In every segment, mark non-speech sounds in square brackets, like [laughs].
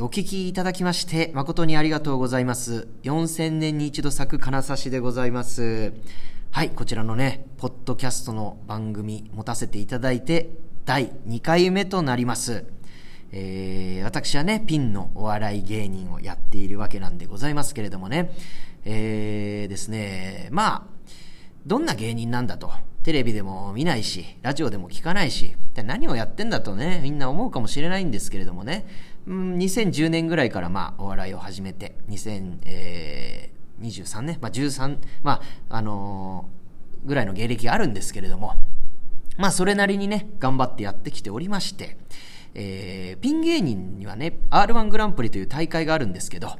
お聞きいただきまして誠にありがとうございます。4000年に一度咲く金指でございます。はい、こちらのね、ポッドキャストの番組持たせていただいて第2回目となります。えー私はね、ピンのお笑い芸人をやっているわけなんでございますけれどもね、えーですね、まあ、どんな芸人なんだと。テレビでも見ないし、ラジオでも聞かないし、何をやってんだとね、みんな思うかもしれないんですけれどもね、うん、2010年ぐらいからまあ、お笑いを始めて、2023年、まあ13、まあ、あのーぐらいの芸歴があるんですけれども、まあ、それなりにね、頑張ってやってきておりまして、えーピン芸人にはね、R1 グランプリという大会があるんですけど、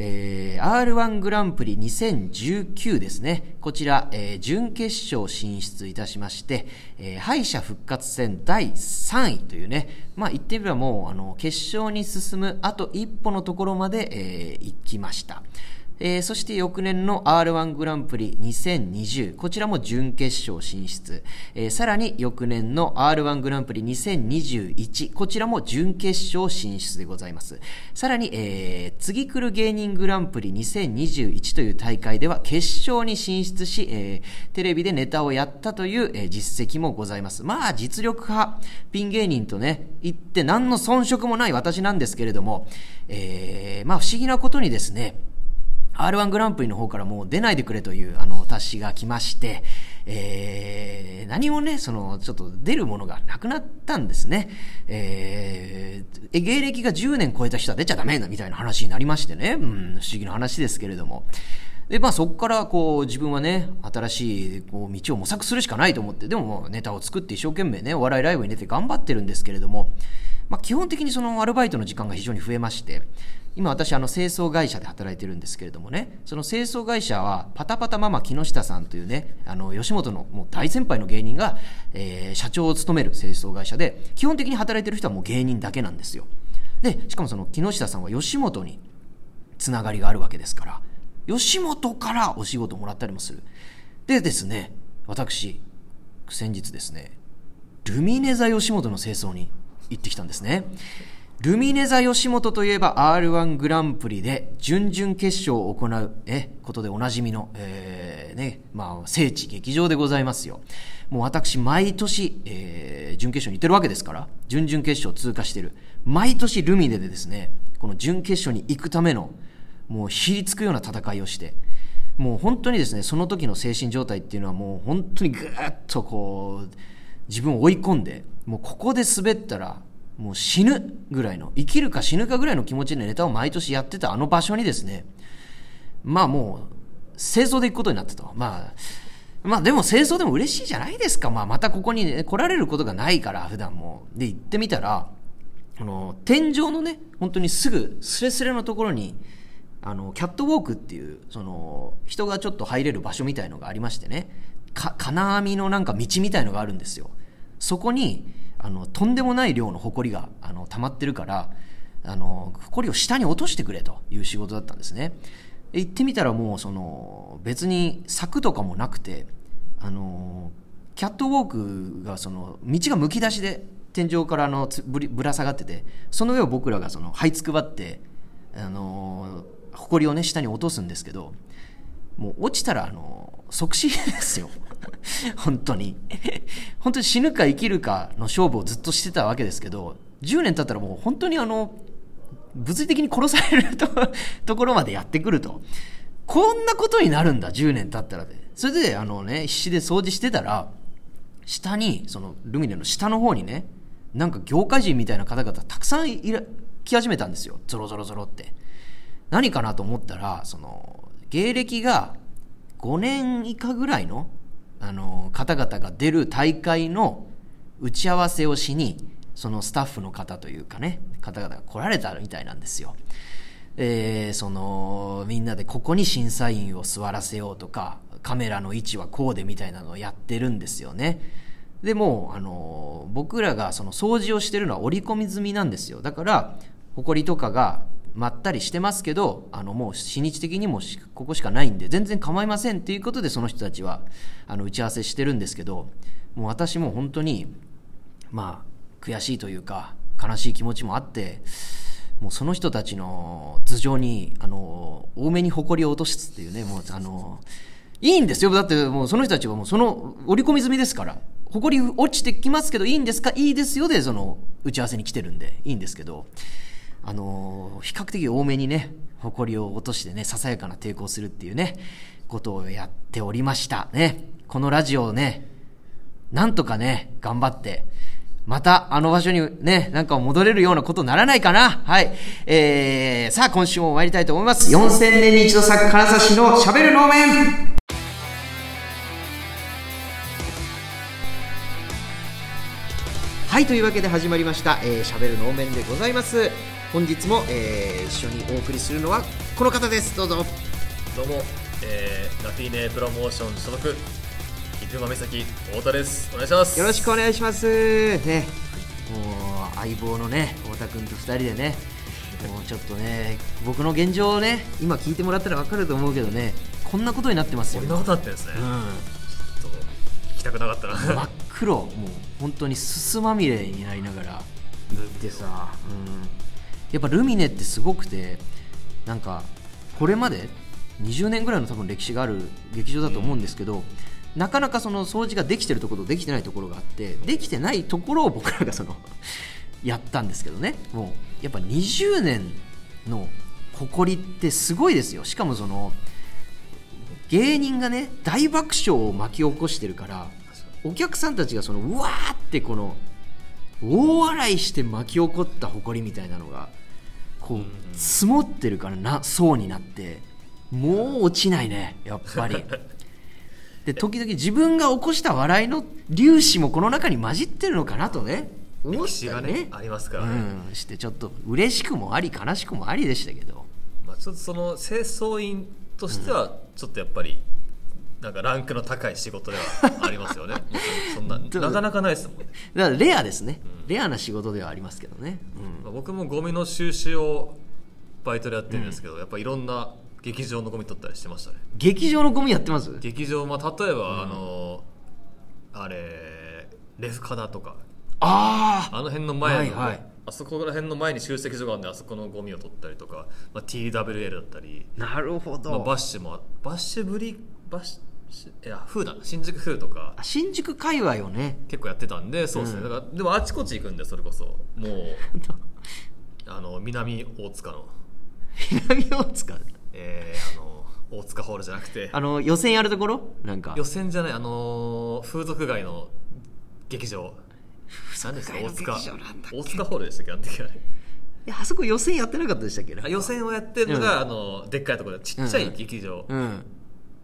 えー R1 グランプリ2019ですね。こちら、えー準決勝進出いたしまして、えー敗者復活戦第3位というね、まあ言ってみればもう、あの、決勝に進むあと一歩のところまで、えー行きました。えーそして翌年の R1 グランプリ2020、こちらも準決勝進出。えーさらに翌年の R1 グランプリ2021、こちらも準決勝進出でございます。さらに、えー次来る芸人グランプリ2021という大会では決勝に進出し、えーテレビでネタをやったという、えー実績もございます。まあ、実力派、ピン芸人とね、言って何の遜色もない私なんですけれども、えーまあ不思議なことにですね、R1 グランプリの方からもう出ないでくれという、あの、達しが来まして、えー、何もね、その、ちょっと出るものがなくなったんですね。えー、え芸歴が10年超えた人は出ちゃダメだみたいな話になりましてね、うん、不思議な話ですけれども。で、まあそこからこう自分はね、新しいこう道を模索するしかないと思って、でももネタを作って一生懸命ね、お笑いライブに出て頑張ってるんですけれども、まあ基本的にそのアルバイトの時間が非常に増えまして、今私あの清掃会社で働いてるんですけれどもね、その清掃会社はパタパタママ木下さんというね、あの吉本のもう大先輩の芸人が、えー社長を務める清掃会社で、基本的に働いてる人はもう芸人だけなんですよ。で、しかもその木下さんは吉本につながりがあるわけですから、吉本からお仕事をもらったりもする。でですね、私、先日ですね、ルミネ座吉本の清掃に行ってきたんですね。ルミネ座吉本といえば R1 グランプリで準々決勝を行う、え、ことでおなじみの、えーね、まあ、聖地劇場でございますよ。もう私、毎年、えー準決勝に行ってるわけですから、準々決勝通過してる。毎年ルミネでですね、この準決勝に行くための、もうひりつくような戦いをして、もう本当にですね、その時の精神状態っていうのはもう本当にぐーっとこう、自分を追い込んで、もうここで滑ったら、もう死ぬぐらいの、生きるか死ぬかぐらいの気持ちでネタを毎年やってたあの場所にですね、まあもう、清掃で行くことになったと。まあ、まあでも清掃でも嬉しいじゃないですか。まあまたここに、ね、来られることがないから、普段も。で、行ってみたら、あの、天井のね、本当にすぐ、スレスレのところに、あの、キャットウォークっていう、その、人がちょっと入れる場所みたいのがありましてね、か、金網のなんか道みたいのがあるんですよ。そこに、あの、とんでもない量の埃が、あの、溜まってるから、あの、埃を下に落としてくれという仕事だったんですね。行ってみたらもう、その、別に柵とかもなくて、あの、キャットウォークが、その、道がむき出しで、天井からのぶりぶら下がってて、その上を僕らがその、這いつくばって、あの、埃をね、下に落とすんですけど、もう落ちたら、あの、即死ですよ。[laughs] 本当に。本当に死ぬか生きるかの勝負をずっとしてたわけですけど、10年経ったらもう本当にあの、物理的に殺されると [laughs] ところまでやってくると。こんなことになるんだ、10年経ったらで。それで、あのね、必死で掃除してたら、下に、その、ルミネの下の方にね、なんか業界人みたいな方々たくさんいら来始めたんですよ。ゾロゾロゾロって。何かなと思ったら、その、芸歴が5年以下ぐらいの、あの、方々が出る大会の打ち合わせをしに、そのスタッフの方というかね、方々が来られたみたいなんですよ。えーその、みんなでここに審査員を座らせようとか、カメラの位置はこうでみたいなのをやってるんですよね。でも、あの、僕らがその掃除をしてるのは折り込み済みなんですよ。だから、埃とかがまったりしてますけど、あの、もう日にち的にもここしかないんで、全然構いませんっていうことで、その人たちは、あの、打ち合わせしてるんですけど、もう私も本当に、まあ、悔しいというか、悲しい気持ちもあって、もうその人たちの頭上にあの多めに埃を落とすっていうねもうあのいいんですよ。だってもうその人たちはもうその織り込み済みですから埃落ちてきますけどいいんですか？いいですよでその打ち合わせに来てるんでいいんですけどあの比較的多めにね埃を落としてねささやかな抵抗するっていうねことをやっておりましたねこのラジオをねなんとかね頑張ってまたあの場所にね、なんか戻れるようなことにならないかなはい。えー、さあ今週も参りたいと思います。4000年に一度咲く金指の喋る能面はい、というわけで始まりました、えー、喋る能面でございます。本日も、えー、一緒にお送りするのはこの方です。どうぞ。どうも、えー、ラフィーネプロモーション所属生間美咲太田です。お願いします。よろしくお願いします。ね。もう相棒のね太田君と2人でね。もうちょっとね僕の現状をね今聞いてもらったら分かると思うけどねこんなことになってますよ。こんなことなってんですね、うん、ちょっと聞きたくなかったな。真っ黒もう本当にすすまみれになりながら行ってさ、うん、やっぱルミネってすごくてなんかこれまで20年ぐらいの多分歴史がある劇場だと思うんですけど、なかなかその掃除ができてるところとできてないところがあってできてないところを僕らがその [laughs] やったんですけどね。もうやっぱ20年の誇りってすごいですよ。しかもその芸人がね大爆笑を巻き起こしてるからお客さんたちがそのうわーってこの大笑いして巻き起こった誇りみたいなのがこう積もってるからな層になってもう落ちないねやっぱり。[laughs] で時々自分が起こした笑いの粒子もこの中に混じってるのかなとね。思ったねね。ありますからね、うん、してちょっと嬉しくもあり悲しくもありでしたけど、まあ、ちょっとその清掃員としてはちょっとやっぱり、なんかランクの高い仕事ではありますよね。[laughs] そんななかなかないですもんね。だからレアですね、うん、レアな仕事ではありますけどね、うん。まあ、僕もゴミの収集をバイトでやってるんですけど、やっぱいろんな劇場のゴミ取ったりしてましたね。劇場のゴミやってます？劇場、まあ、例えば、うん、あのあれレフカダとか。ああの辺の前の、はいはい、あそこら辺の前に集積所があるんであそこのゴミを取ったりとか、まあ、TWL だったり。なるほど、まあ、バッシュもバッシュブリバッシュいや風だ。新宿風とか。新宿界隈をね。結構やってたんでそうですね、うん、だからでもあちこち行くんでそれこそ。もう [laughs] あの南大塚の。南大塚？えー、あの大塚ホールじゃなくて。あの予選やるところ？なんか。予選じゃないあの風俗街の劇場。何ですか大塚。大塚ホールでしたっけ？あの時はいやあそこ予選やってなかったでしたっけ？予選をやってるのが、うん、あのでっかいところでちっちゃい劇場、うん、うん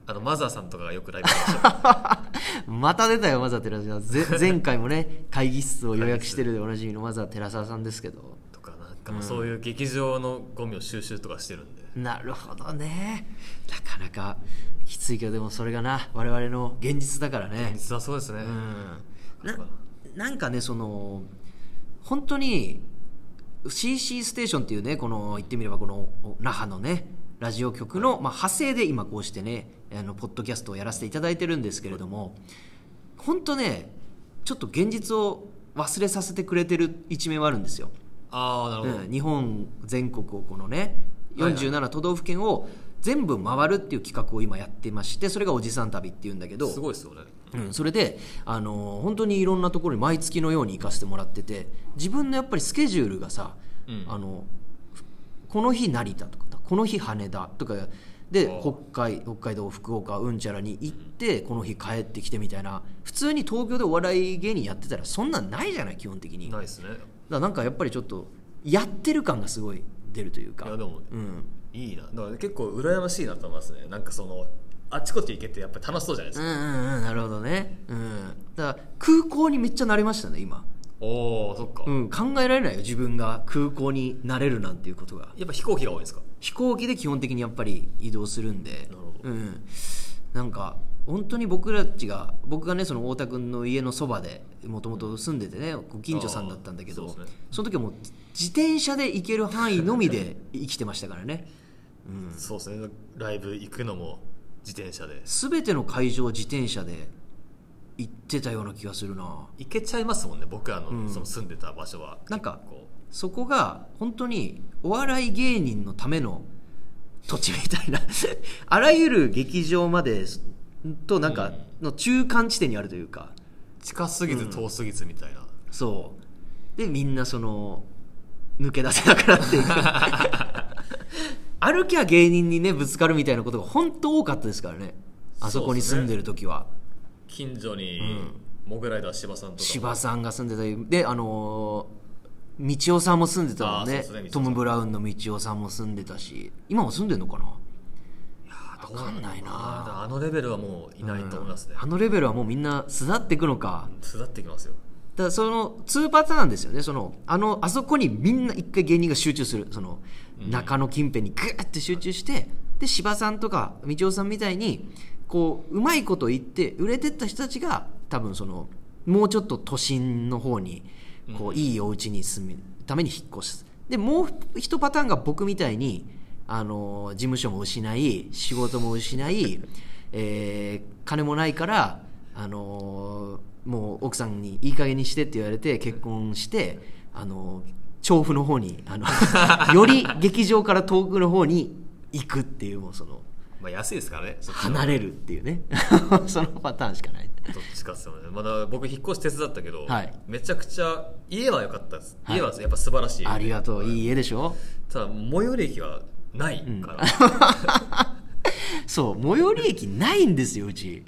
あのマザーさんとかがよくライブしましたまた出たよマザー寺澤さん前回もね会議室を予約してるでおなじみのマザー寺澤さんですけど。とかなんかそういう劇場のゴミを収集とかしてるんで、なるほどね。なかなかきついけどでもそれがな我々の現実だからね。現実はそうですね、うん、ななんかねその本当に CC ステーションっていうねこの言ってみればこの那覇のねラジオ局の、まあ、派生で今こうしてねあのポッドキャストをやらせていただいてるんですけれども本当ねちょっと現実を忘れさせてくれてる一面はあるんですよ。あなるほど、うん、日本全国をこのね47都道府県を全部回るっていう企画を今やってましてそれがおじさん旅っていうんだけどすごいですよね、うん、それで、あのー、本当にいろんなところに毎月のように行かせてもらってて自分のやっぱりスケジュールがさ、うん、あのこの日成田とかこの日羽田とかで北海北海道福岡うんちゃらに行ってこの日帰ってきてみたいな。普通に東京でお笑い芸人やってたらそんなんないじゃない基本的に。ないですね。だからなんかやっぱりちょっとやってる感がすごい出るというか。いやでも、うん、いいな。だから結構羨ましいなと思いますね。なんかそのあっちこっち行けてやっぱり楽しそうじゃないですか。うんうんうんなるほどね。うん。だから空港にめっちゃ慣れましたね今。おおそっか、うん、考えられないよ自分が空港になれるなんていうことが。やっぱ飛行機が多いんですか？飛行機で基本的にやっぱり移動するんで。うん、なんか本当に僕たちが僕がねその太田君の家のそばでもともと住んでてねご近所さんだったんだけどそ,、ね、その時はもう自転車で行ける範囲のみで生きてましたからね、うん、そうですね。ライブ行くのも自転車で。全ての会場自転車で行ってたような気がするな。行けちゃいますもんね。僕あの、うん、その住んでた場所は。なんかそこが本当にお笑い芸人のための土地みたいな [laughs] あらゆる劇場までとなんかの中間地点にあるというか、近すぎず遠すぎずみたいな、そう。でみんなその抜け出せなくなっていく。[laughs] 歩きゃ芸人にねぶつかるみたいなことが本当多かったですからね。あそこに住んでる時は、近所にモグライダー柴さんとかも。柴さんが住んでたりであのー道夫さんも住んでたもんね。トん。ム・ブラウンの道夫さんも住んでたし。今も住んでんのかな？分かんないな。ああのレベルはもういないと思いますね、あのレベルはもうみんな巣立っていくのか。巣立ってきますよ。だからその2パターンですよね。そのあのあそこにみんな一回芸人が集中する。その中野近辺にグーって集中してで柴さんとか道夫さんみたいにこううまいこと言って売れてった人たちが多分そのもうちょっと都心の方にこういいお家に住むために引っ越す。でもう一パターンが僕みたいにあの事務所も失い仕事も失い、えー金もないからあのもう奥さんにいい加減にしてって言われて結婚してあの調布の方にあの [laughs] より劇場から遠くの方に行くっていうもうそのまあ安いですからね。離れるっていうね。[laughs] そのパターンしかない。どっちかっすよね。まだ僕引っ越し手伝ったけど、はい。めちゃくちゃ家は良かったです、はい。家はやっぱ素晴らしい。ありがとう。いい家でしょ。ただ最寄り駅がない。から、[laughs] そう最寄り駅ないんですようち。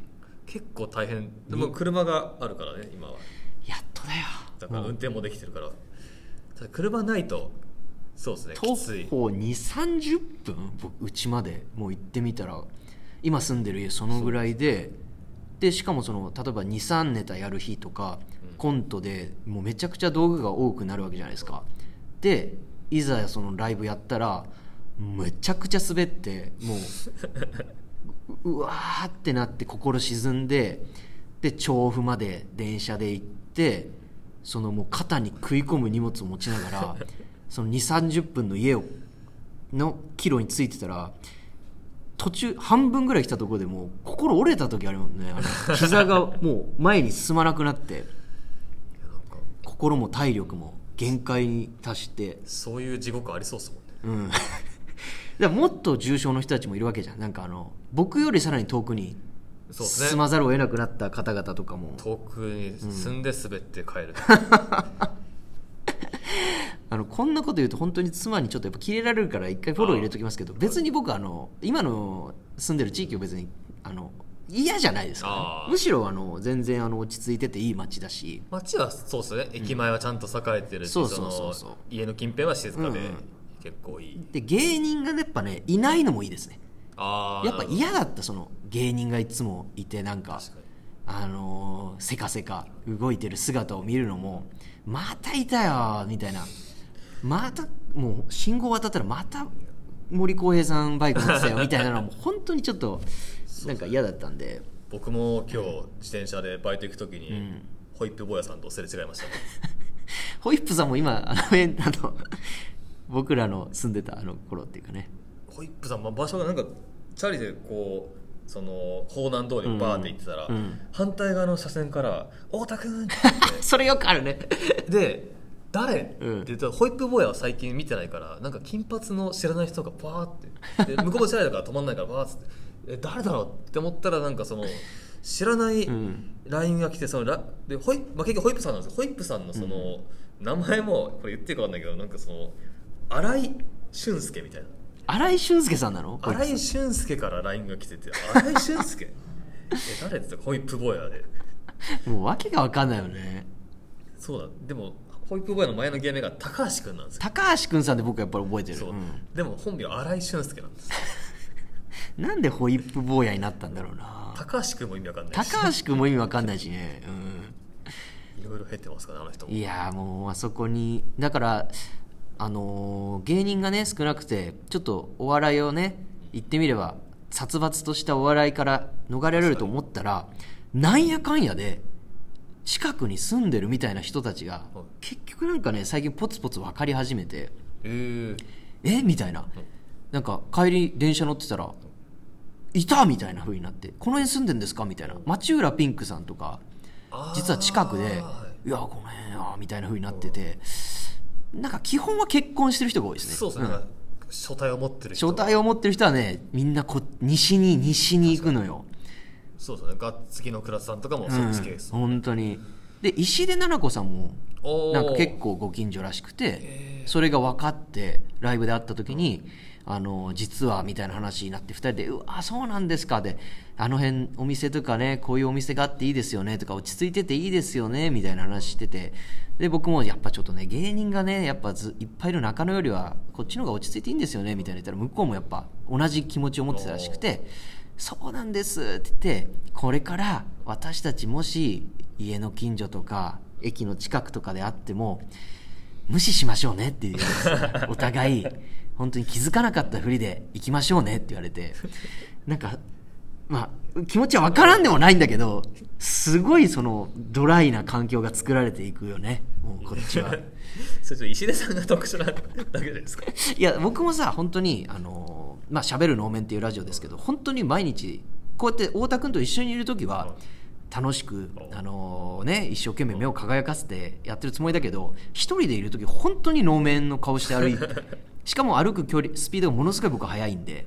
結構大変。でも車があるからね今は。やっとだよ。だから運転もできてるから。ただ車ないとそうですね徒歩2 3 0分？僕うちまでもう行ってみたら今住んでる家そのぐらいででしかもその例えば23ネタやる日とか、コントでもうめちゃくちゃ道具が多くなるわけじゃないですか。でいざそのライブやったらめちゃくちゃ滑ってもう [laughs] うわーってなって心沈んでで調布まで電車で行ってそのもう肩に食い込む荷物を持ちながら [laughs] その2 3 0分の家をのキロに着いてたら途中半分ぐらい来たところでもう心折れた時あるもんね。[laughs] 膝がもう前に進まなくなって。心も体力も限界に達して。そういう地獄ありそうですもんね。うん。[laughs] もっと重症の人たちもいるわけじゃん。なんかあの僕よりさらに遠くにそうですね。進まざるを得なくなった方々とかも。遠くに住んで滑って帰る、[laughs] あのこんなこと言うと本当に妻にちょっとやっぱキレられるから一回フォロー入れときますけど別に僕あの今の住んでる地域を別にあの嫌じゃないですからね、むしろあの全然あの落ち着いてていい街だし。街はそうですね。駅前はちゃんと栄えてるし、そうそうそうそう。の家の近辺は静かで、うんうん。結構いい。で芸人がねやっぱねいないのもいいですね。ああやっぱ嫌だったその芸人がいつもいてなんかあのーせかせか動いてる姿を見るのもまたいたよみたいなまたもう信号渡ったらまた森公平さんバイク乗ってたよみたいなのも本当にちょっとなんか嫌だったんで。僕も今日自転車でバイト行く時に、ん。ホイップ坊やさんとすれ違いましたね。[laughs] ホイップさんも今あのえあの僕らの住んでたあの頃っていうかね。ホイップさん、まあ、場所がなんかチャリでこうその方南通りをバーって行ってたら、うん。うん。反対側の車線から「太田君!」って [laughs] それよくあるね。てで「誰?」ってうん。言ったら、ホイップ坊やは最近見てないからなんか金髪の知らない人がパーって。で向こうもチャリだから止まんないからパーって「え誰だろう?」って思ったらなんかその知らないうん。LINE が来てそのラでホイ、まあ、結局ホイップさんなんですよ。ホイップさんのその、名前もこれ言っていいか分かんないけどなんかその新井俊介みたいな。新井俊介さんなの？新井俊介から LINE が来てて新井俊介？[laughs] え誰って言ったらホイップ坊やでもう訳が分かんないよね。そうだ。でもホイップ坊やの前の芸名が高橋君なんですよ。高橋君さんで僕やっぱり覚えてる。そう、うん。でも本名新井俊介なんです [laughs] なんでホイップ坊やになったんだろうな。高橋君も意味わかんないし。高橋君も意味わかんないしね、いろいろ経ってますからねあの人うん、も。いやーもうあそこにだからあのー芸人がね少なくてちょっとお笑いをね言ってみれば殺伐としたお笑いから逃れられると思ったらなんやかんやで近くに住んでるみたいな人たちがはい。結局なんかね最近ポツポツ分かり始めてえー、え？みたいな。なんか帰り電車乗ってたらいたみたいな風になってこの辺住んでんですか？みたいな。町浦ピンクさんとか実は近くではい。いやこの辺やみたいな風になっててなんか基本は結婚してる人が多いですね。そうですね、んなん。か書体を持ってる人書体を持ってる人はねみんなこ西に西に行くのよそうですねがっつきの倉田さんとかもそっち系です、うん、本当に。で石出奈々子さんもなんか結構ご近所らしくてそれが分かってライブで会った時に、あの実はみたいな話になって2人で「うわそうなんですか」で「あの辺お店とかねこういうお店があっていいですよね」とか落ち着いてていいですよねみたいな話しててで僕もやっぱちょっとね芸人がねやっぱずいっぱいいる中野よりはこっちの方が落ち着いていいんですよねみたいな言ったら向こうもやっぱ同じ気持ちを持ってたらしくて「そうなんです」って言ってこれから私たちもし家の近所とか駅の近くとかであっても無視しましょうねっていう。お互い本当に気づかなかったふりで行きましょうねって言われて。なんかまあ気持ちは分からんでもないんだけどすごいそのドライな環境が作られていくよねもうこっちは。[laughs] それ石出さんが特殊なだけですか？[laughs] いや僕もさ本当にあのまあ喋る能面っていうラジオですけど本当に毎日こうやって太田君と一緒にいる時は楽しくあのね一生懸命目を輝かせてやってるつもりだけど一人でいる時本当に能面の顔して歩いて [laughs] しかも歩く距離スピードがものすごい僕は速いんで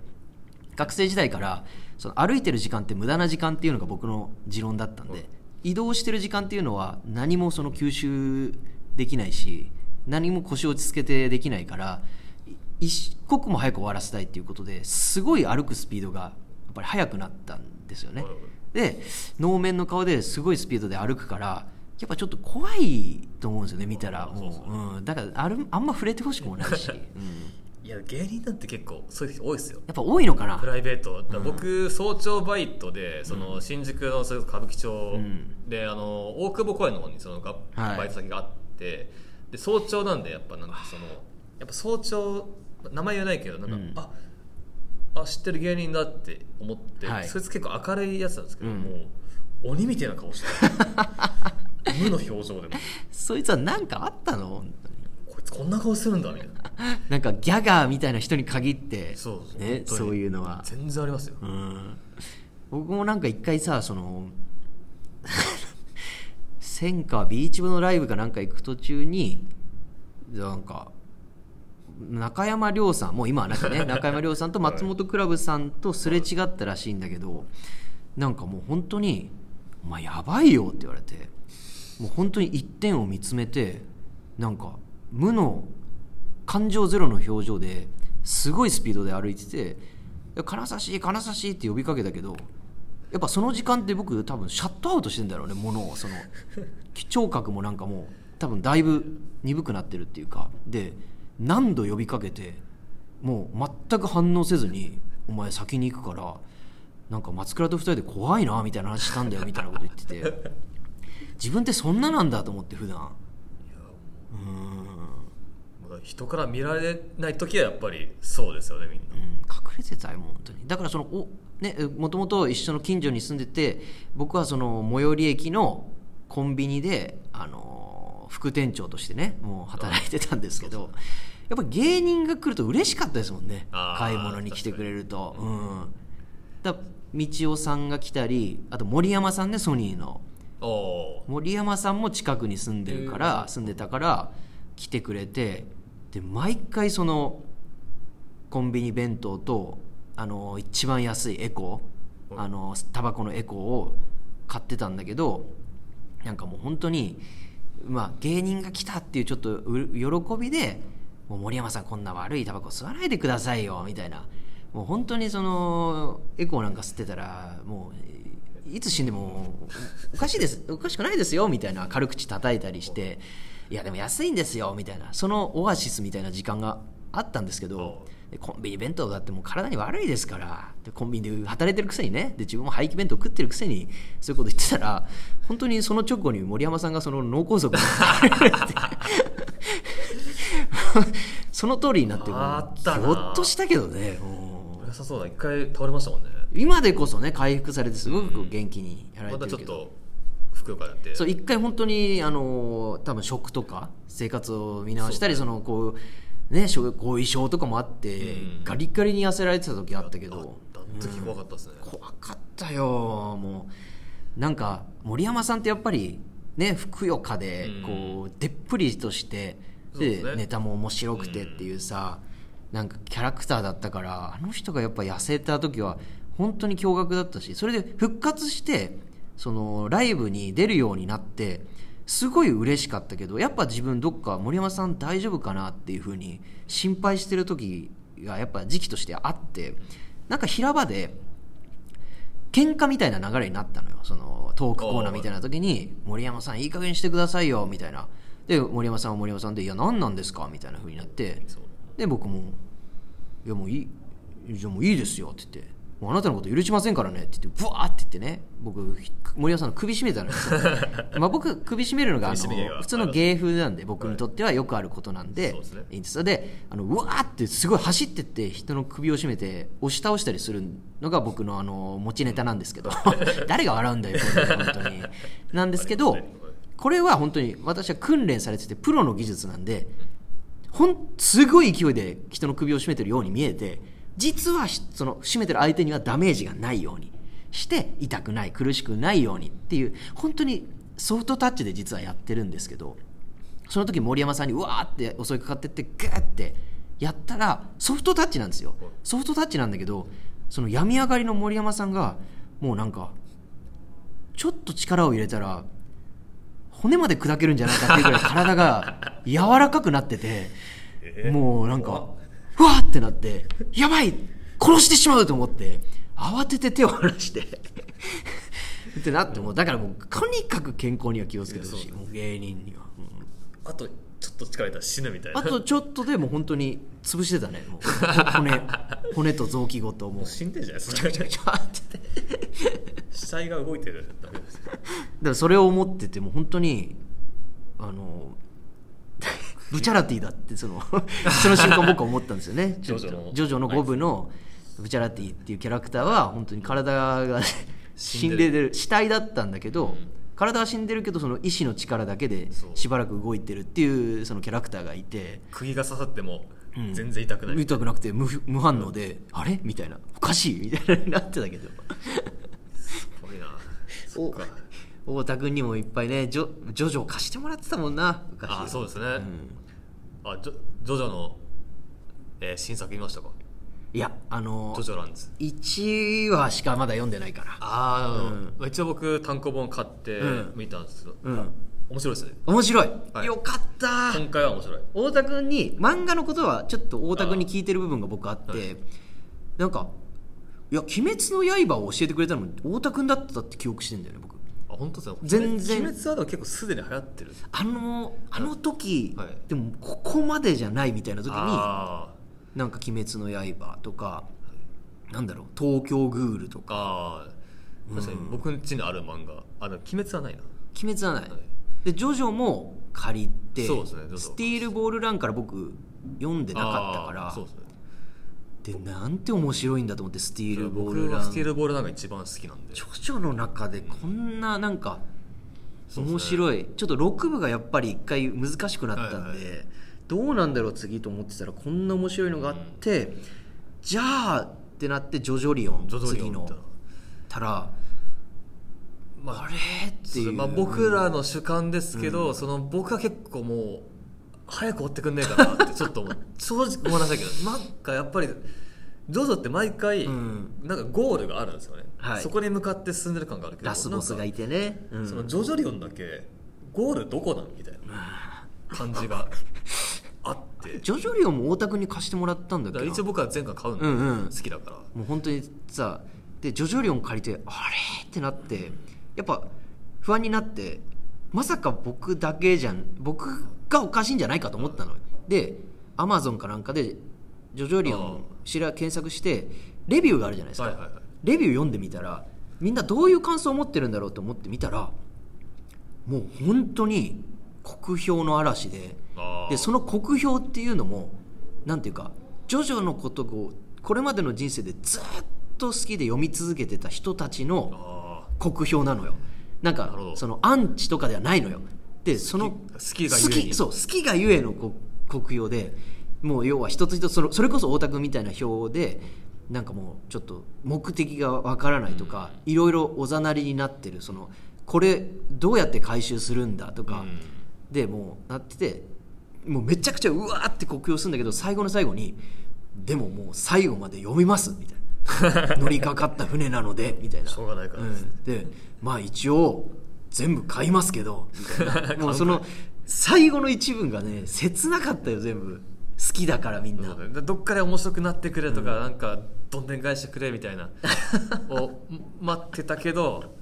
学生時代からその歩いてる時間って無駄な時間っていうのが僕の持論だったんで移動してる時間っていうのは何もその吸収できないし何も腰を落ち着けてできないからい一刻も早く終わらせたいっていうことですごい歩くスピードがやっぱり速くなったんですよね。で能面の顔ですごいスピードで歩くからやっぱちょっと怖いと思うんですよね見たら。もう、う。ん、だからあるあんま触れてほしくもないし、うん、いや芸人なんて結構そういう人多いですよ。やっぱ多いのかな？プライベート。だから僕早朝バイトでその新宿のそれこそ歌舞伎町ん。であの大久保公園の方にそのがはい。バイト先があってで早朝なんでやっぱなんかそのやっぱ早朝名前言えないけどなんか、うん。ああ知ってる芸人だって思って、はい。そいつ結構明るいやつなんですけど、うん。もう鬼みたいな顔して [laughs] 無の表情でも。そいつは何かあったの？こいつこんな顔するんだみたいな。[laughs] なんかギャガーみたいな人に限ってそうね、そういうのは。全然ありますよ、うん。僕もなんか一回さその [laughs] 戦火ビーチ部のライブかなんか行く途中になんか中山亮さんもう今はなんかね [laughs] 中山亮さんと松本クラブさんとすれ違ったらしいんだけどなんかもう本当に「お前やばいよ」って言われてもう本当に一点を見つめてなんか無の感情ゼロの表情ですごいスピードで歩いてて「金指金指」って呼びかけたけどやっぱその時間って僕多分シャットアウトしてんだろうねものを。その聴覚もなんかもう多分だいぶ鈍くなってるっていうか。で何度呼びかけてもう全く反応せずに「お前先に行くからなんか松倉と二人で怖いな」みたいな話したんだよみたいなこと言ってて。自分ってそんななんだと思って普段。まあ人から見られない時はやっぱりそうですよねみんな、うん隠れてたよ本当に。だからそのおねもともと一緒の近所に住んでて僕はその最寄り駅のコンビニであの副店長としてねもう働いてたんですけどやっぱ芸人が来ると嬉しかったですもんね。買い物に来てくれると。うん。だ道夫さんが来たりあと森山さんねソニーの。森山さんも近くに住んでるから、住んでたから来てくれてで毎回そのコンビニ弁当とあの一番安いエコうん。あのタバコのエコを買ってたんだけどなんかもう本当にまあ芸人が来たっていうちょっとう喜びでもう森山さんこんな悪いタバコ吸わないでくださいよみたいな。もう本当にそのエコーなんか吸ってたらもういつ死んでもおかしいですおかしくないですよみたいな軽口叩いたりしていやでも安いんですよみたいなそのオアシスみたいな時間があったんですけどでコンビニ弁当だってもう体に悪いですからでコンビニで働いてるくせにねで自分も廃棄弁当食ってるくせにそういうこと言ってたら本当にその直後に森山さんがその脳梗塞 [laughs] その通りになってあったな。ひょっとしたけどねさそうだ。一回倒れましたもんね。今でこそね回復されてすごく元気にやられまてるけど、たちょっとふくよかになって。そう一回本当にあの多分食とか生活を見直したりそ,、のこうね後遺症とかもあって、うん。ガリッガリに痩せられてた時あったけど。あった時怖かったですね、怖かったよもう。なんか森山さんってやっぱりねふくよかでうん。こうでっぷりとしてでね。ネタも面白くてっていうさ、なんかキャラクターだったからあの人がやっぱ痩せた時は本当に驚愕だったしそれで復活してそのライブに出るようになってすごい嬉しかったけどやっぱ自分どっか森山さん大丈夫かなっていう風に心配してる時がやっぱ時期としてあってなんか平場で喧嘩みたいな流れになったのよ。そのトークコーナーみたいな時に「森山さんいい加減にしてくださいよ」みたいな。で森山さんは森山さんで「いや何なんですか?」みたいな風になって。で僕も「いやもういいじゃあもういいですよ」って言って「もうあなたのこと許しませんからね」って言ってブワーって言ってね僕森山さんの首絞めたのよ。[laughs] まあ僕首絞めるのがあの普通の芸風なんで僕にとってはよくあることなんでそうですね。いいんですよ。であのうわーってすごい走ってって人の首を絞めて押し倒したりするのが僕のあの持ちネタなんですけど。[laughs] 誰が笑うんだよ本当に。なんですけどこれは本当に私は訓練されててプロの技術なんでほんすごい勢いで人の首を絞めてるように見えて実はしその絞めてる相手にはダメージがないようにして痛くない苦しくないようにっていう本当にソフトタッチで実はやってるんですけどその時森山さんにうわーって襲いかかってってグーってやったらソフトタッチなんですよ。ソフトタッチなんだけどその病み上がりの森山さんがもうなんかちょっと力を入れたら骨まで砕けるんじゃないかっていうぐらい体が柔らかくなってて、[laughs] えーもうなんかうわーってなってやばい殺してしまうと思って慌てて手を離してってなってもうだからもうとにかく健康には気をつけてほしい。もう芸人には、うんあとちょっと力入れたら死ぬみたいな。あとちょっとでもう本当に潰してたね。もう骨骨と臓器ごともう。死んでんじゃないですか。[laughs] 死体が動いてるだけですよだからそれを思っててもう本当にあのブチャラティだってその [laughs] その瞬間僕は思ったんですよね。ジョジョの。ジョジョの5部のブチャラティっていうキャラクターは本当に体が [laughs] 死んでる。死体だったんだけど、体は死んでるけどその意志の力だけでしばらく動いてるっていうそのキャラクターがいて釘が刺さってもうん。全然痛くない、痛くなくて無無反応で、あれ？みたいな。おかしい？みたいになってたけど。すごいな。そっか太田君にもいっぱいねジョジョジョ貸してもらってたもんな昔あそうですね、ん。あジョジョジョの、えー新作見ましたか？いやあのジョジョランズ。1話しかまだ読んでないから。ああ、うん。まあ一応僕単行本買ってうん。見たんですけど、うん。面白いですね。面白い、はい。よかった。今回は面白い。太田君に漫画のことはちょっと太田君に聞いてる部分が僕あってあはい。なんかいや「鬼滅の刃」を教えてくれたの太田君だったって記憶してんだよね僕あ本当ですね全然。鬼滅はでも結構すでに流行ってる。あのあの時、はい。でもここまでじゃないみたいな時にあなんか「鬼滅の刃」とかなんだろう「東京グール」とー。か確かに僕ん家にある漫画。あの鬼滅はないな「鬼滅」はない、はい。でジョジョも借りてそうですねスティールボールランから僕読んでなかったからそうですねでなんて面白いんだと思ってスティールボー僕ルラン。はスティールボールランが一番好きなんで。ジョジョの中でこんななんか面白い、ちょっと6部がやっぱり一回難しくなったんで、はいはどうなんだろう次と思ってたらこんな面白いのがあって、じゃあってなってジョジョリオン次のみたらまああれ？っていう。まあ、僕らの主観ですけど、その僕は結構もう早く終わってくんねえかなってちょっと思う。[laughs] 正直ごめんなさいけど。なんかやっぱりジョジョって毎回、うん。なんかゴールがあるんですよね、はい。そこに向かって進んでる感があるけど。ラスボスがいて、てね、うん。そのジョジョリオンだけゴールどこなんみたいな感じがあって。ジョジョリオンも太田君に貸してもらったんだけど一応僕は前回買うんで、うんうん。好きだから。もう本当にさでジョジョリオン借りてあれ？ってなってやっぱ不安になってまさか僕だけじゃん。僕がおかしいんじゃないかと思ったの。でアマゾンかなんかでジョジョリオンしら検索してレビューがあるじゃないですか、はいはいはい。レビュー読んでみたらみんなどういう感想を持ってるんだろうと思ってみたらもう本当に酷評の嵐ででその酷評っていうのもなんていうかジョジョのことをこれまでの人生でずっと好きで読み続けてた人たちのあ酷評なのよ。なんかそのアンチとかではないのよでその好きがゆえそう好きがゆえのこ酷評でもう要は一つ一つそれそれこそ太田君みたいな表でなんかもうちょっと目的がわからないとか、いろいろおざなりになってるそのこれどうやって回収するんだとか、うん。でもうなっててもうめちゃくちゃうわーって酷評するんだけど最後の最後にでももう最後まで読みますみたいな。[laughs] 乗りかかった船なのでみたいな。しょうがないから。うん。でまあ一応全部買いますけど [laughs] もうその最後の一文がね切なかったよ全部。好きだからみんな。どっかで面白くなってくれとか、なんかどんでん返してくれみたいな。[laughs] を待ってたけど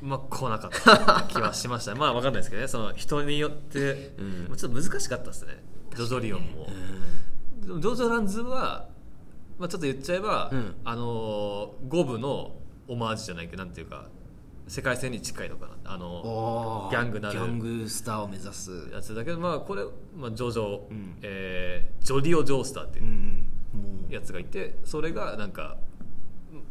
まあ来なかった [laughs] 気はしました。まあ分かんないですけどね。その人によって、うん。もうちょっと難しかったですね。ジョジョリオンも、でもジョジョランズは、まあ、ちょっと言っちゃえば、うん。あの五部のオマージュじゃないけどなんていうか世界線に近いのかな。あのギャングなる。ギャングスターを目指す。やつだけどまあこれ、まあ、ジョジョ、ん。えージョリオ・ジョースターっていうやつがいてそれがなんかうん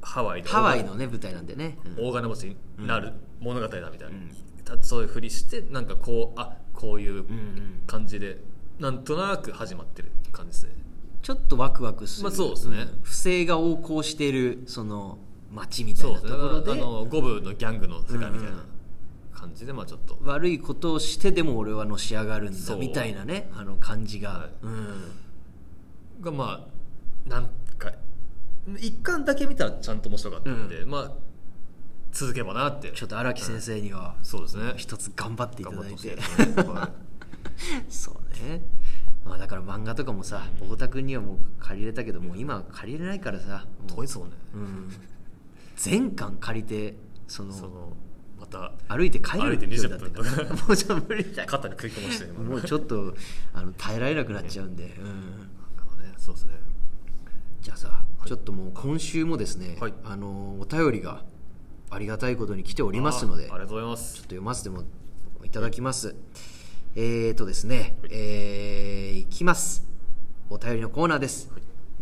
ハワイでハワイのね舞台なんでね、うん。大金持ちになる物語だみたいな、うん。たそういうふりしてなんかこうあこういううんうん。感じでなんとなく始まってる感じですね。ちょっとワクワクする、まあそうですね。ん。不正が横行しているその街みたいなところであの五部のギャングの世界みたいな感じでまあちょっと。悪いことをしてでも俺はのし上がるんそう。だみたいなねあの感じが、はい。うん。がまあなんか一巻だけ見たらちゃんと面白かったんで、まあ続けばなって。ちょっと荒木先生にはそうですね。一つ頑張っていただいて。ね、はい。[laughs] そうね。まあだから漫画とかもさ太田君にはもう借りれたけどもう今は借りれないからさ遠いですもんね、うん全巻借りてそのそのまた歩いて帰る歩いて20距離だ。った。[laughs] かもうちょっと無理だ。よ肩に食い込ましてもうちょっとあの耐えられなくなっちゃうんで、うん、ねそうですね。じゃあさ、ちょっともう今週もですね、はい。あのお便りがありがたいことに来ておりますのであありがとうございまちょっすと読ませてもいただきます。えーとですね、えーいきます。お便りのコーナーです。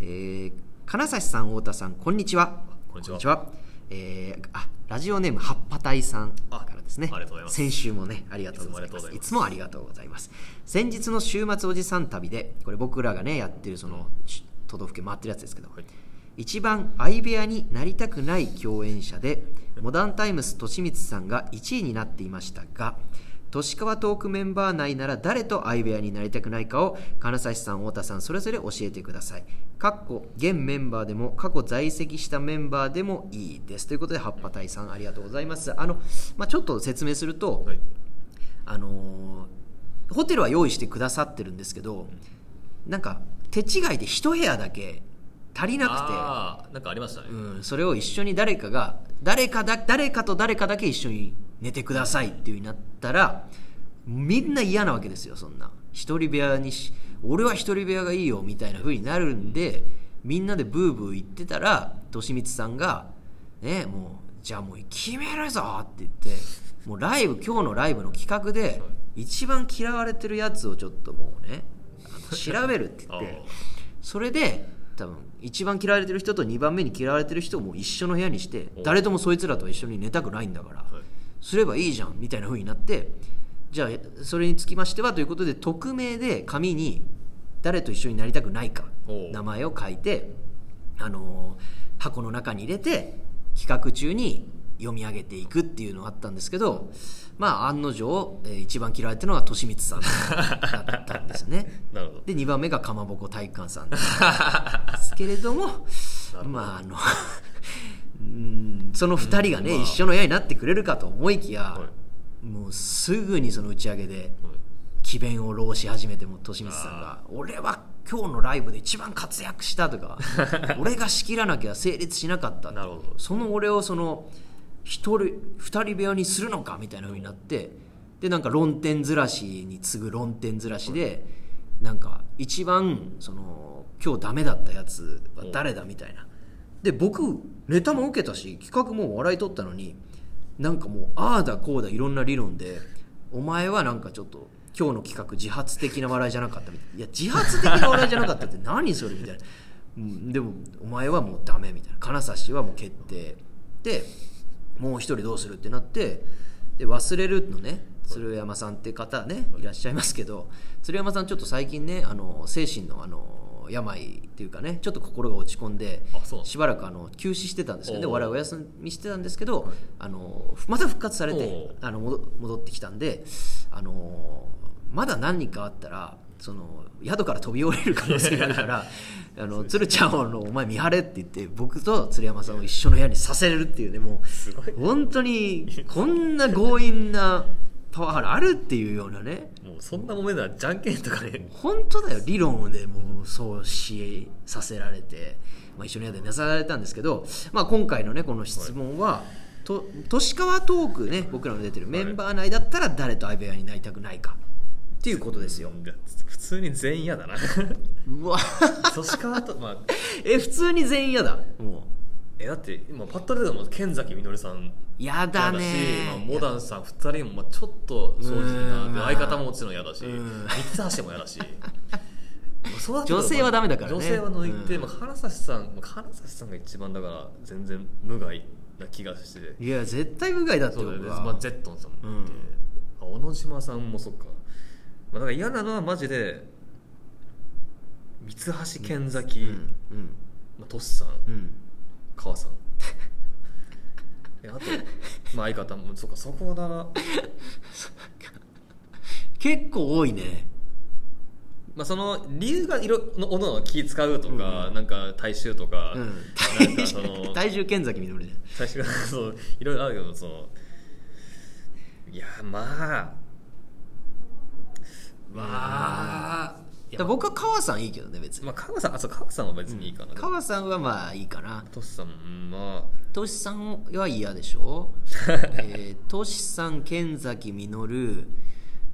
えー金指さん、太田さん、こんにちは。こんにちはえーあ、ラジオネーム、はっぱたいさんあからですね。ありがとうございます先週もね、ありがとうございます。いいつもありがとうございます。先日の週末おじさん旅で、これ僕らがね、やってるその、し都道府県回ってるやつですけど、はい一番相部屋になりたくない共演者でモダンタイムス利光さんが1位になっていましたが都市川トークメンバー内なら誰と相部屋になりたくないかを金指さん太田さんそれぞれ教えてください。かっこ現メンバーでも過去在籍したメンバーでもいいです。ということで葉っぱ隊さんありがとうございます。あの、まあ、ちょっと説明すると、はい。あのーホテルは用意してくださってるんですけどなんか手違いで一部屋だけ足りなくて。なんかありましたね、うん、それを一緒に誰かが誰かだ誰かと誰かだけ一緒に寝てくださいっていう風になったらみんな嫌なわけですよそんな。一人部屋にし俺は一人部屋がいいよみたいな風になるんでみんなでブーブー言ってたら利光さんがねもうじゃあもう決めるぞって言ってもうライブ今日のライブの企画で一番嫌われてるやつをちょっともうね調べるって言ってそれで多分一番嫌われてる人と2番目に嫌われてる人をもう一緒の部屋にしてお誰ともそいつらとは一緒に寝たくないんだから、はいすればいいじゃんみたいな風になってじゃあそれにつきましてはということで匿名で紙に誰と一緒になりたくないか名前を書いて、あのー箱の中に入れて企画中に読み上げていくっていうのがあったんですけどまあ案の定、えー一番嫌われてるのは利光さんだったんですね。[laughs] で2番目がかまぼこ体育館さんですけれども [laughs] まああのうん。その2人がね、うん。まあ。一緒の部屋になってくれるかと思いきや、はもうすぐにその打ち上げではい。詭弁を浪し始めても利光さんが「俺は今日のライブで一番活躍した」とか「[laughs] 俺が仕切らなきゃ成立しなかった」なるほど。その俺をその一人二人部屋にするのかみたいな風になってでなんか論点ずらしに次ぐ論点ずらしで、なんか一番その今日ダメだったやつは誰だみたいなで僕ネタも受けたし企画も笑い取ったのになんかもうああだこうだいろんな理論でお前はなんかちょっと今日の企画自発的な笑いじゃなかったみたいな。いや自発的な笑いじゃなかったって何それみたいな、うん、でもお前はもうダメみたいな。金指はもう決定。でもう一人どうするってなってで忘れるのね。鶴山さんって方ねいらっしゃいますけど。鶴山さんちょっと最近ねあの精神のあの病っていうかねちょっと心が落ち込んでしばらくあの休止してたんですけどねおー。笑いお休みしてたんですけど、あのまた復活されてあの戻戻ってきたんであのまだ何人かあったらその宿から飛び降りる可能性があるから [laughs] あの鶴ちゃんをのお前見張れって言って僕と鶴山さんを一緒の部屋にさせれるっていうねもう本当にこんな強引なパワハラあるっていうようなね。もうそんな揉めならじゃんけんとかね。本当だよ理論でもうそうしさせられて、まあ、一緒に部屋で寝させられたんですけど、まあ、今回のねこの質問は、と都市川トークね僕らの出てるメンバー内だったら誰と相部屋になりたくないか。っていうことですよ。いや普通に全員嫌だな。うわ。年川とまあ。[laughs] え普通に全員嫌だ。もえだって今パッと出たのも剣崎みのりさん。う嫌だねまあ、モダンさん2人もまあちょっと正直なうん。で相方ももちろん嫌だしうん。三橋も嫌だし。[laughs] 女性はダメだからね。女性は抜いて、うん。まあ、金指さんまあ金指さんが一番だから全然無害な気がして。いや絶対無害だってそうだまあ、ゼットンさんもいて、あ小野島さんもそっか、まあ、だから嫌なのはマジで三橋剣崎、うん。うん。まあ、トシさん。うん川さん。[laughs] えあと、まあ、相方も。そうかそこだな、[laughs] 結構多いね。まあ、その理由がいろのおのおの気使うとか、うん。なんか大衆とか、うん。なんかその体重剣崎みのりじゃん大衆が [laughs] そういろいろあるけどそのいやまあまあ、だ僕は川さんいいけどね別に、まあ、川さんあそう川さんは別にいいかな、川さんはまあいいかな。トシさんうんまトシさんは嫌でしょ？[laughs] えートシさん剣崎みのる。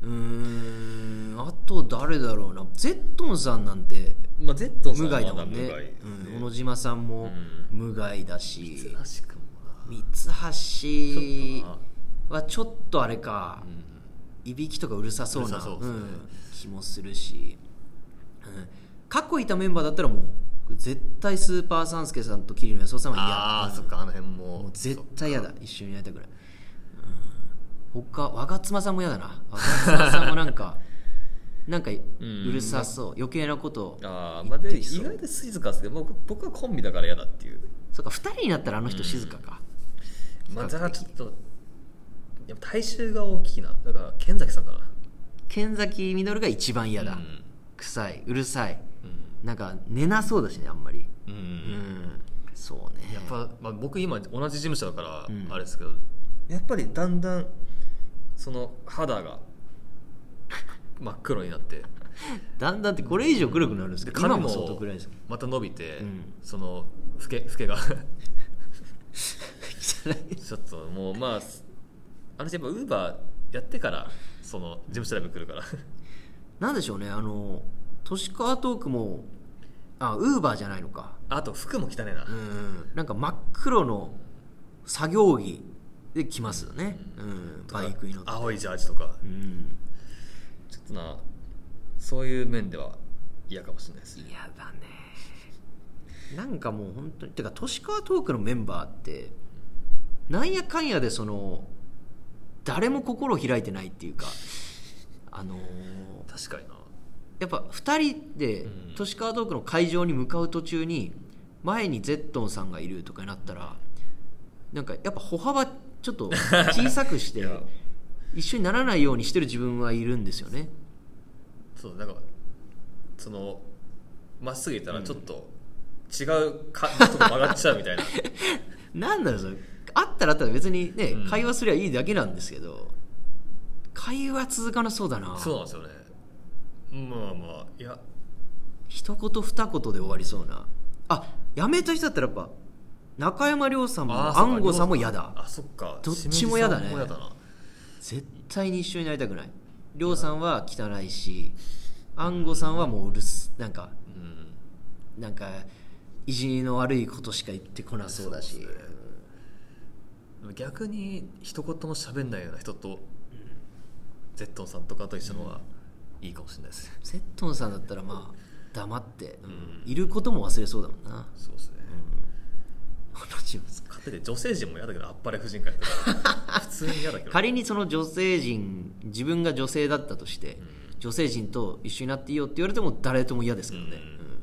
うーんあと誰だろうな。ゼットンさんなんてあ、まあ、ゼットンさん無害だもんね。無害でうん、小野島さんもう無害だし、らしくもな。三橋はちょっとあれか、うん。いびきとかうるさそうなうるさそうん、気もするし、うん、過去いたメンバーだったらもう絶対スーパーサンスケさんと桐野安夫さんは嫌。ああ、うんそっかあの辺も。もう絶対嫌だ。一緒にやりたくない、うん、他我妻さんも嫌だな。我妻さんもなんか [laughs] なんかうるさそう。余計なことああまあで意外と静かですけど僕僕はコンビだから嫌だっていう。そうか2人になったらあの人静か。か、まあじゃあちょっとやっぱ体臭が大きいな。だから剣崎さんかな。剣崎みのるが一番嫌だ、うん臭いうるさい。うん。なんか寝なそうだしねあんまり。うんうんそうね。やっぱ、まあ、僕今同じ事務所だからうん。あれですけど、やっぱりだんだんその肌が [laughs] 真っ黒になって。だんだんってこれ以上黒くなるんですけど今髪も相当も暗いですまた伸びて、うん。その老け老けが。[laughs] ちょっともうまああの人やっぱウーバーやってからその事務所ライブ来るからなんでしょうねあの都市川トークもあウーバーじゃないのか。あと服も汚ねえな、うんなんか真っ黒の作業着で来ますよね、うん、バイクに乗って。青いジャージとか。うん。ちょっとなそういう面では嫌かもしれないですね。嫌だね。なんかもう本当にてか都市川トークのメンバーってなんやかんやでその誰も心を開いてないっていうかあのー確かにな。やっぱ2人でうん。都市川トークの会場に向かう途中に前にゼットンさんがいるとかになったらなんかやっぱ歩幅ちょっと小さくして [laughs] 一緒にならないようにしてる自分はいるんですよね。そうなんかそのまっすぐ行ったらちょっと違うか、とこ曲がっちゃうみたいな。[laughs] なんだろうそれ。あったらあったら別にね、うん。会話すりゃいいだけなんですけど会話続かなそうだな。そうなんですよね。まあまあいや。一言二言で終わりそうな。あやめた人だったらやっぱ中山亮さんも安吾さんも嫌だ。あそっか。どっちも嫌だね。絶対に一緒になりたくない。亮さんは汚いし安吾さんはもううるすなんかうんなんか意地の悪いことしか言ってこなそうだし。ね。逆に一言も喋んないような人と、ゼットンさんとかと一緒の方がいいかもしれないです。ね、セットンさんだったらまあ黙って、うん。いることも忘れそうだもんな。そうですね、勝手で女性陣も嫌だけどあっぱれ婦人会とか [laughs] 普通に嫌だけど。仮にその女性陣自分が女性だったとして、うん。女性陣と一緒になっていいよって言われても誰とも嫌ですけどね、うん。うん。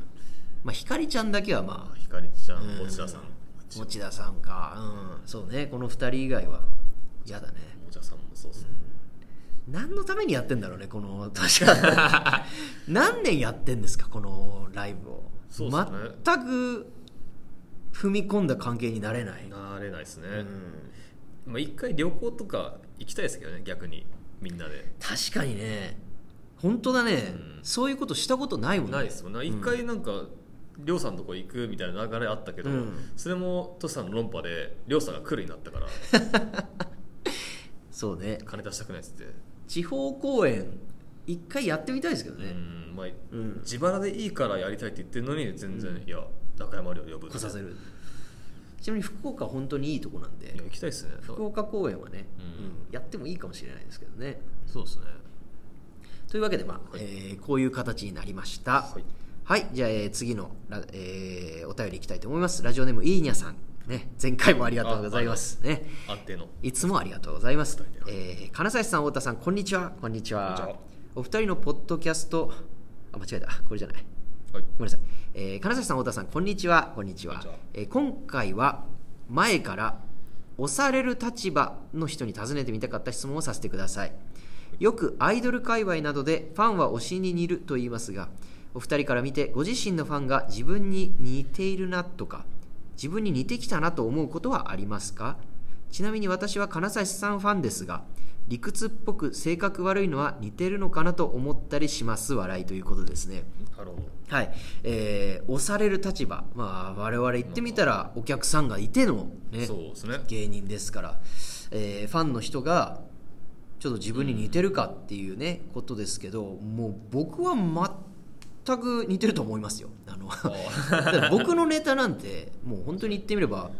まあひかりちゃんだけはまあひかりちゃんうん。持田さん。持田さんか、うん、そうね。この2人以外は嫌だね。持田さんもそうですね何のためにやってんだろうねこの確か。[laughs] 何年やってんですかこのライブを。ね全く踏み込んだ関係になれない、なれないですね、うん。まあ、一回旅行とか行きたいですけどね逆に。みんなで。確かにね。本当だね、うん。そういうことしたことないもんね。ないですもん。ね一回なんかりょうさんのとこ行くみたいな流れあったけど、うん。それもトシさんの論破でりょうさんが来るになったから。[laughs] そうね。金出したくないっつって、地方公演一回やってみたいですけどね、うんまあうん。自腹でいいからやりたいって言ってるのに全然、いや中山亮呼ぶ来させる。ちなみに福岡本当にいいとこなんで。行きたいですね。福岡公演はね、うん。うんやってもいいかもしれないですけどね。そうですね。というわけで、まあはい。えーこういう形になりました。はい。はい、じゃあ、えー次のラ、えーお便りいきたいと思います。ラジオネームいいにゃさんね前回もありがとうございますね安定のいつもありがとうございますはい。えー金指さん、太田さん、こんにちは。こんにちは。お二人のポッドキャスト、あ、間違えた。これじゃない。はいごめんなさい。えー金指さん、太田さん、こんにちは。こんにちは。こんにちはえー今回は前から押される立場の人に尋ねてみたかった質問をさせてください。よくアイドル界隈などでファンは推しに似ると言いますが、お二人から見てご自身のファンが自分に似ているなとか、自分に似てきたなと思うことはありますか？ちなみに私は金指さんファンですが、理屈っぽく性格悪いのは似てるのかなと思ったりします。笑いということですね。はい、えー押される立場、まあ、我々言ってみたらお客さんがいての、ねね。芸人ですから、えーファンの人がちょっと自分に似てるかっていうね、ことですけどもう僕は全く似てると思いますよ。あの [laughs] 僕のネタなんてもう本当に言ってみれば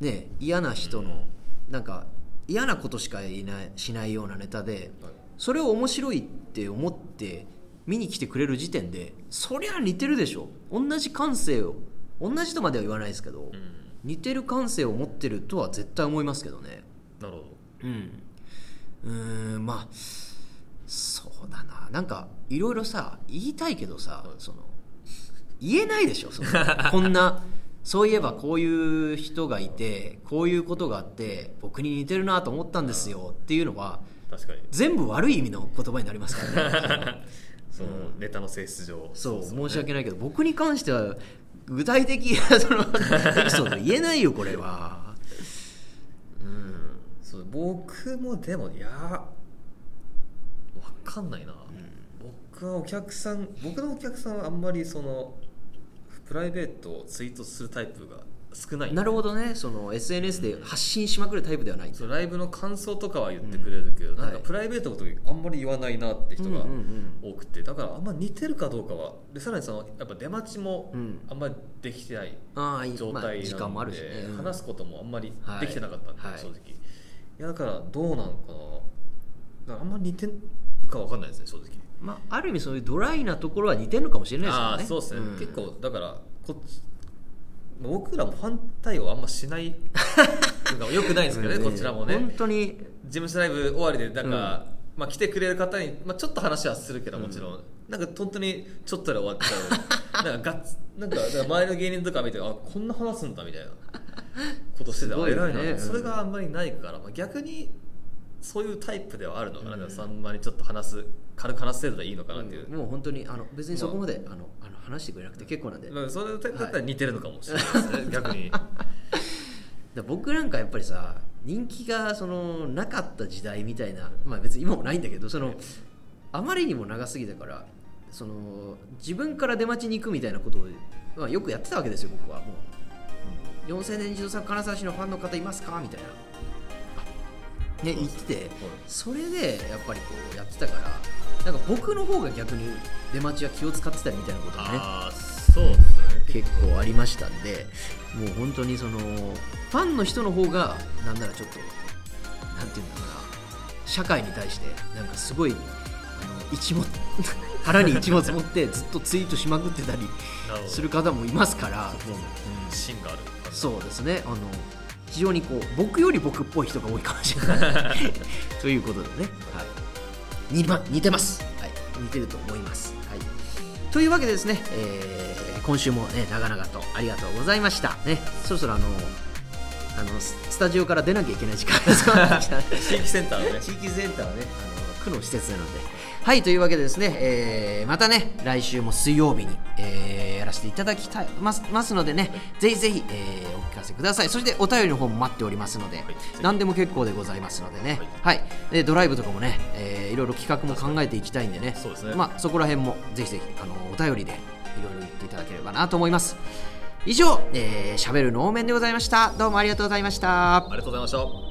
ね嫌な人のなんか嫌なことしかいないしないようなネタではい。それを面白いって思って見に来てくれる時点でそりゃ似てるでしょ。同じ感性を同じとまでは言わないですけど、うん。似てる感性を持ってるとは絶対思いますけどね。なるほど。うん。うーんまあそうだな。なんかいろいろさ言いたいけどさ、はい。その言えないでしょその [laughs] こんなそういえばこういう人がいてこういうことがあって僕に似てるなと思ったんですよっていうのは確かに。全部悪い意味の言葉になりますからね。[laughs] そのネタの性質上。そうですよね。申し訳ないけど僕に関しては具体的な [laughs] そのエピソード言えないよこれは。うん。そう僕もでもいやわかんないな、僕はお客さん僕のお客さんはあんまりそのプライベートをツイートするタイプが少ない。なるほどね。その SNS で発信しまくるタイプではない。そうライブの感想とかは言ってくれるけど、うん。なんかはい。プライベートの時あんまり言わないなって人が多くてだからあんま似てるかどうかはでさらにそのやっぱ出待ちもうん。あんまりできてない状態なので、うん。話すこともあんまりできてなかったんで、はい。正直。いやだからどうなのかな。あんまり似てるかわかんないですね正直。まあ、ある意味そういうドライなところは似てるのかもしれないですよね。ああそうですね、ん。結構だからこっち僕らもファン対応あんましないのがよくないですけどね、こちらもね。本当に。事務所ライブ終わりでなんか、うん。まあ、来てくれる方に、まあ、ちょっと話はするけどもちろん、なんか本当にちょっとで終わっちゃう。[laughs] なんかガッツなんかだから周りの芸人とか見てあこんな話すんだみたいなことしてて、すごいよね。あ偉いな、うん。それがあんまりないから、まあ、逆にそういうタイプではあるのかな、うん。んまりちょっと話す軽く話す程度でいいのかなっていう、もう本当にあの別にそこまで、あのあの話してくれなくて結構なんで、まあ、それだったら似てるのかもしれないですね、[laughs] 逆に。ら僕なんかやっぱりさ人気がそのなかった時代みたいなまあ別に今もないんだけどそのあまりにも長すぎたからその自分から出待ちに行くみたいなことを、まあ、よくやってたわけですよ僕は。もう、4000年児童作金沢市のファンの方いますか？みたいなね言っててそれでやっぱりこうやってたからなんか僕の方が逆に出待ちは気を使ってたみたいなことがねそうですよね結構。ありましたんでもう本当にそのファンの人の方がなんならちょっとなんていうんだろうな社会に対してなんかすごいあの一物 [laughs] 腹に一物持ってずっとツイートしまくってたりする方もいますから、芯があるそうですね。あの非常にこう僕より僕っぽい人が多いかもしれない。[laughs] ということでね、はい、似,、ま、似てます、はい、似てると思います、はい、というわけでですね、えー今週もね長々とありがとうございました。ね。そろそろあのあのススタジオから出なきゃいけない時間地域センターのね。地域センターをねあの区の施設なのではいというわけでですね、えーまたね来週も水曜日に、えーやらせていただきたいますますのでねぜひぜひ、えーお聞かせください。そしてお便りの方も待っておりますので、何でも結構でございますのでね。はい、でドライブとかもね、えーいろいろ企画も考えていきたいんでね。そうですね。まあ、そこら辺もぜひぜひあのお便りでいろいろ言っていただければなと思います。以上、えー、しゃべる能面でございました。どうもありがとうございました。ありがとうございました